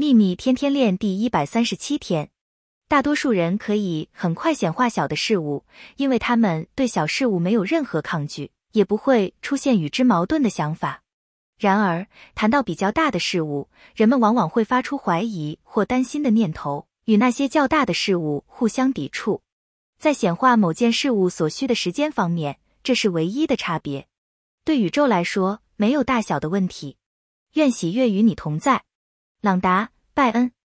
秘密天天练第一百三十七天，大多数人可以很快显化小的事物，因为他们对小事物没有任何抗拒，也不会出现与之矛盾的想法。然而，谈到比较大的事物，人们往往会发出怀疑或担心的念头，与那些较大的事物互相抵触。在显化某件事物所需的时间方面，这是唯一的差别。对宇宙来说，没有大小的问题。愿喜悦与你同在。朗达·拜恩。